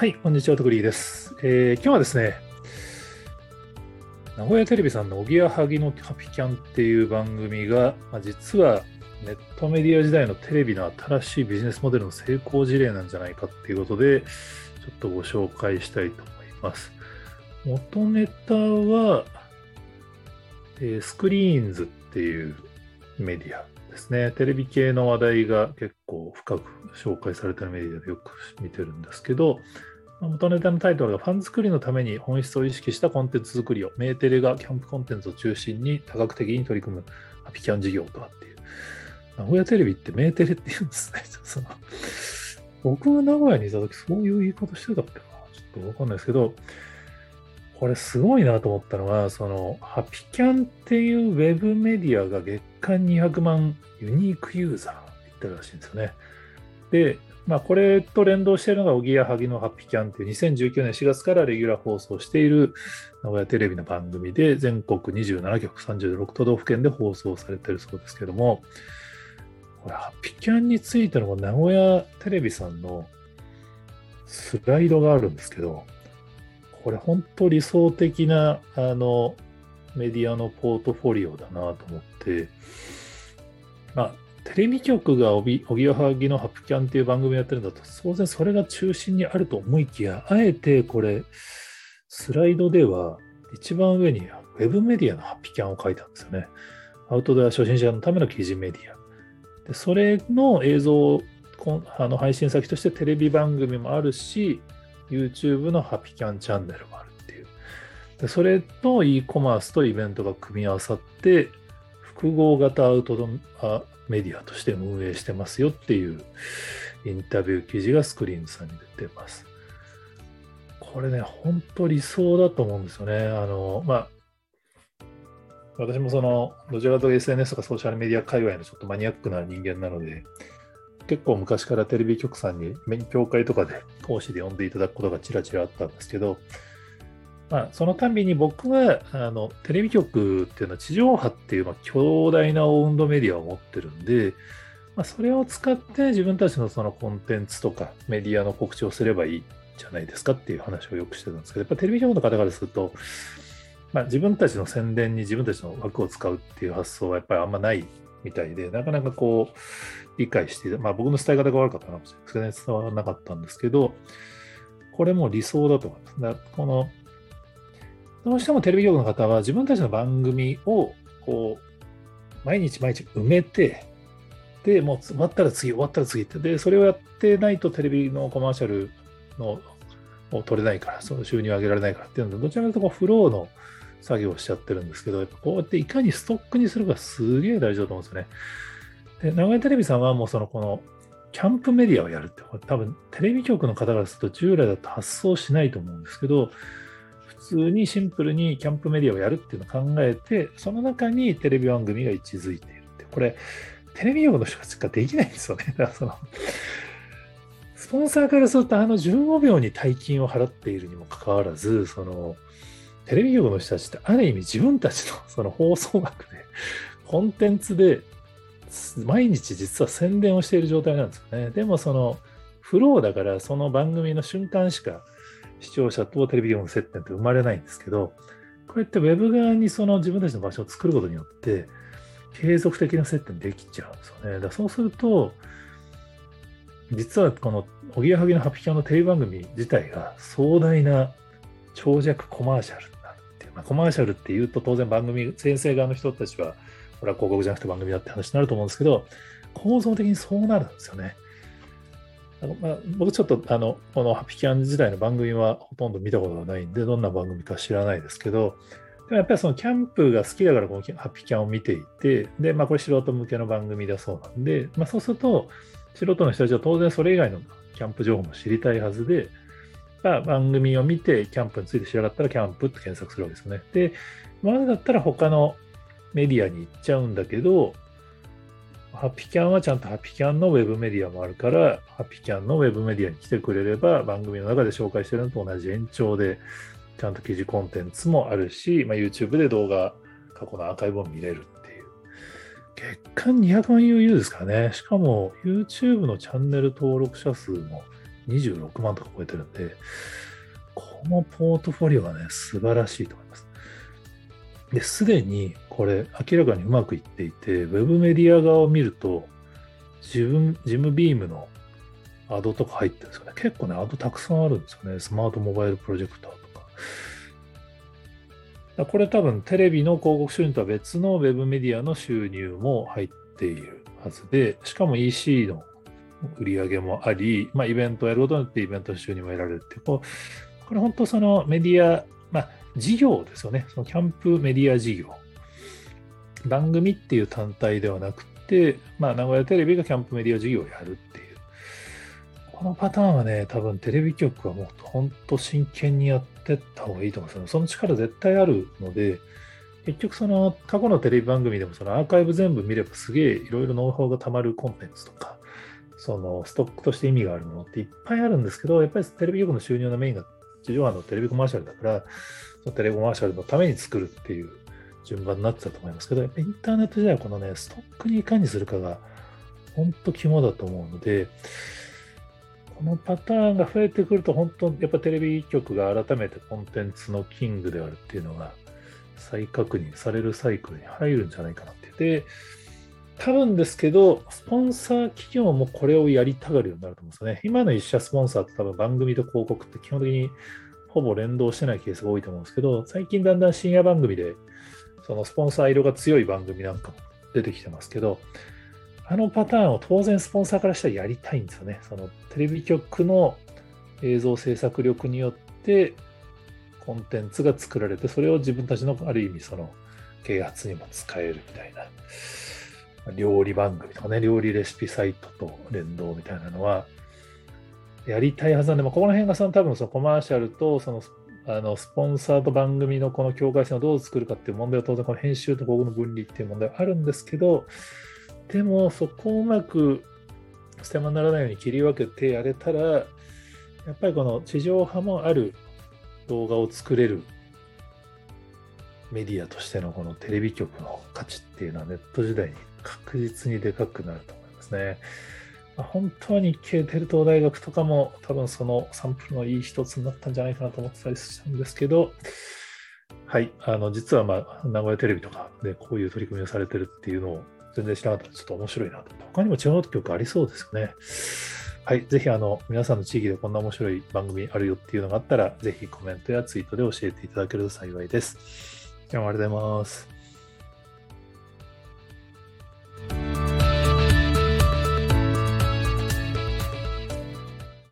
はい、こんにちは、とくりーです、えー今日はですね、名古屋テレビさんのおぎやはぎのハピキャンっていう番組が、まあ、実はネットメディア時代のテレビの新しいビジネスモデルの成功事例なんじゃないかっていうことで、ちょっとご紹介したいと思います。元ネタは、えースクリーンズっていうメディアですね。テレビ系の話題が結構深く紹介されてるメディアでよく見てるんですけど、元ネタのタイトルがファン作りのために本質を意識したコンテンツ作りを、メーテレがキャンプコンテンツを中心に多角的に取り組むハピキャン事業とはっていう。名古屋テレビってメーテレって言うんですね。その僕が名古屋にいた時そういう言い方してたっけなちょっとわかんないですけど、これすごいなと思ったのは、そのハピキャンっていうウェブメディアが月間200万ユニークユーザーいってるらしいんですよね。で、まあ、これと連動しているのが、おぎやはぎのハッピーキャンという2019年4月からレギュラー放送している名古屋テレビの番組で、全国27局36都道府県で放送されているそうですけども、これ、ハッピーキャンについての名古屋テレビさんのスライドがあるんですけど、これ本当理想的なあのメディアのポートフォリオだなと思って、まあ、テレビ局がおびおぎやはぎのハプキャンっていう番組をやってるんだと、当然それが中心にあると思いきや、あえてこれ、スライドでは一番上にウェブメディアのハピキャンを書いたんですよね。アウトドア初心者のための記事メディア。でそれの映像をあの配信先としてテレビ番組もあるし、YouTube のハピキャンチャンネルもあるっていう。でそれと e コマースとイベントが組み合わさって、複合型アウトドアメディアとして運営してますよっていうインタビュー記事がスクリーンさんに出てます。これね、本当理想だと思うんですよね。あの、まあ、私もその、どちらかというと SNS とかソーシャルメディア界隈のちょっとマニアックな人間なので、結構昔からテレビ局さんに勉強会とかで講師で呼んでいただくことがちらちらあったんですけど、まあ、そのたびに僕はあのテレビ局っていうのは地上波っていうまあ強大なオウンドメディアを持ってるんで、まあ、それを使って自分たちのそのコンテンツとかメディアの告知をすればいいじゃないですかっていう話をよくしてたんですけど、やっぱテレビ局の方からすると、まあ、自分たちの宣伝に自分たちの枠を使うっていう発想はやっぱりあんまないみたいで、なかなかこう、理解して、まあ僕の伝え方が悪かったかもしれないですけど、伝わらなかったんですけど、これも理想だと思います。だこの、どうしてもテレビ局の方は自分たちの番組を、こう、毎日毎日埋めて、で、もう終わったら次、終わったら次って、で、それをやってないとテレビのコマーシャルのを取れないから、その収入を上げられないからっていうので、どちらかというとフローの作業をしちゃってるんですけど、やっぱこうやっていかにストックにするかすげえ大事だと思うんですよね。で、名古屋テレビさんはもうそのこのキャンプメディアをやるって、これ多分テレビ局の方からすると従来だと発想しないと思うんですけど、通にシンプルにキャンプメディアをやるっていうのを考えて、その中にテレビ番組が位置づいているって、これ、テレビ局の人しかできないんですよね。だからそのスポンサーからすると、あの15秒に大金を払っているにもかかわらず、その、テレビ局の人たちってある意味自分たちの その放送枠で、コンテンツで毎日実は宣伝をしている状態なんですよね。でもそのフローだからその番組の瞬間しか視聴者とテレビ局の接点って生まれないんですけど、こうやってウェブ側にその自分たちの場所を作ることによって継続的な接点できちゃうんですよね。だそうすると、実はこのおぎやはぎのハピキャンのテレビ番組自体が壮大な長尺コマーシャルになるっていう、まあ、コマーシャルっていうと当然番組、先生側の人たちは、これは広告じゃなくて番組だって話になると思うんですけど、構造的にそうなるんですよね。あのまあ、僕ちょっとあのこのハピキャン時代の番組はほとんど見たことがないんで、どんな番組か知らないですけど、でもやっぱりそのキャンプが好きだからこのハピキャンを見ていて、で、まあこれ素人向けの番組だそうなんで、まあそうすると、素人の人たちは当然それ以外のキャンプ情報も知りたいはずで、まあ、番組を見て、キャンプについて知らなかったら、キャンプって検索するわけですよね。で、今までだったら他のメディアに行っちゃうんだけど、ハッピーキャンはちゃんとハッピーキャンのウェブメディアもあるから、ハッピーキャンのウェブメディアに来てくれれば、番組の中で紹介してるのと同じ延長で、ちゃんと記事コンテンツもあるし、まあ、YouTube で動画、過去のアーカイブを見れるっていう。月間200万 UU ですかね。しかも YouTube のチャンネル登録者数も26万とか超えてるんで、このポートフォリオはね、素晴らしいと思います。で、すでにこれ明らかにうまくいっていて、ウェブメディア側を見ると、自分、ジムビームのアドとか入ってるんですよね。結構ね、アドたくさんあるんですよね。スマートモバイルプロジェクターとか。これ多分テレビの広告収入とは別のウェブメディアの収入も入っているはずで、しかも EC の売り上げもあり、まあ、イベントをやることによってイベント収入も得られるっていう、こうこれ本当そのメディア、事業ですよね。そのキャンプメディア事業。番組っていう単体ではなくて、まあ、名古屋テレビがキャンプメディア事業をやるっていう。このパターンはね、多分テレビ局はもう本当真剣にやってった方がいいと思うんですよ。その力絶対あるので、結局その過去のテレビ番組でもそのアーカイブ全部見ればすげえいろいろノウハウがたまるコンテンツとか、そのストックとして意味があるものっていっぱいあるんですけど、やっぱりテレビ局の収入のメインが地上波のテレビコマーシャルだから、そのテレビコマーシャルのために作るっていう順番になってたと思いますけど、やっぱインターネット時代はこのね、ストックにいかにするかが本当肝だと思うので、このパターンが増えてくると、本当、やっぱテレビ局が改めてコンテンツのキングであるっていうのが再確認されるサイクルに入るんじゃないかなって。で、多分ですけど、スポンサー企業もこれをやりたがるようになると思うんですよね。今の一社スポンサーって多分番組と広告って基本的にほぼ連動してないケースが多いと思うんですけど、最近だんだん深夜番組で、そのスポンサー色が強い番組なんかも出てきてますけど、あのパターンを当然スポンサーからしたらやりたいんですよね。そのテレビ局の映像制作力によってコンテンツが作られて、それを自分たちのある意味その啓発にも使えるみたいな。料理番組とかね、料理レシピサイトと連動みたいなのは、やりたいはずなんで、まあ、ここの辺がその多分そのコマーシャルとそのあのスポンサーと番組のこの境界線をどう作るかっていう問題は当然この編集とここの分離っていう問題はあるんですけど、でもそこをうまく捨て間にならないように切り分けてやれたら、やっぱりこの地上波もある動画を作れるメディアとしてのこのテレビ局の価値っていうのはネット時代に確実にでかくなると思いますね。ま、本当は日系テレ東大学とかも多分そのサンプルのいい一つになったんじゃないかなと思ってたりしたんですけど、はい、あの実は、まあ、名古屋テレビとかでこういう取り組みをされてるっていうのを全然知らなかったので、ちょっと面白いなと。他にも違う曲ありそうですよね。はい、ぜひあの皆さんの地域でこんな面白い番組あるよっていうのがあったら、ぜひコメントやツイートで教えていただけると幸いです。今日もありがとうございます。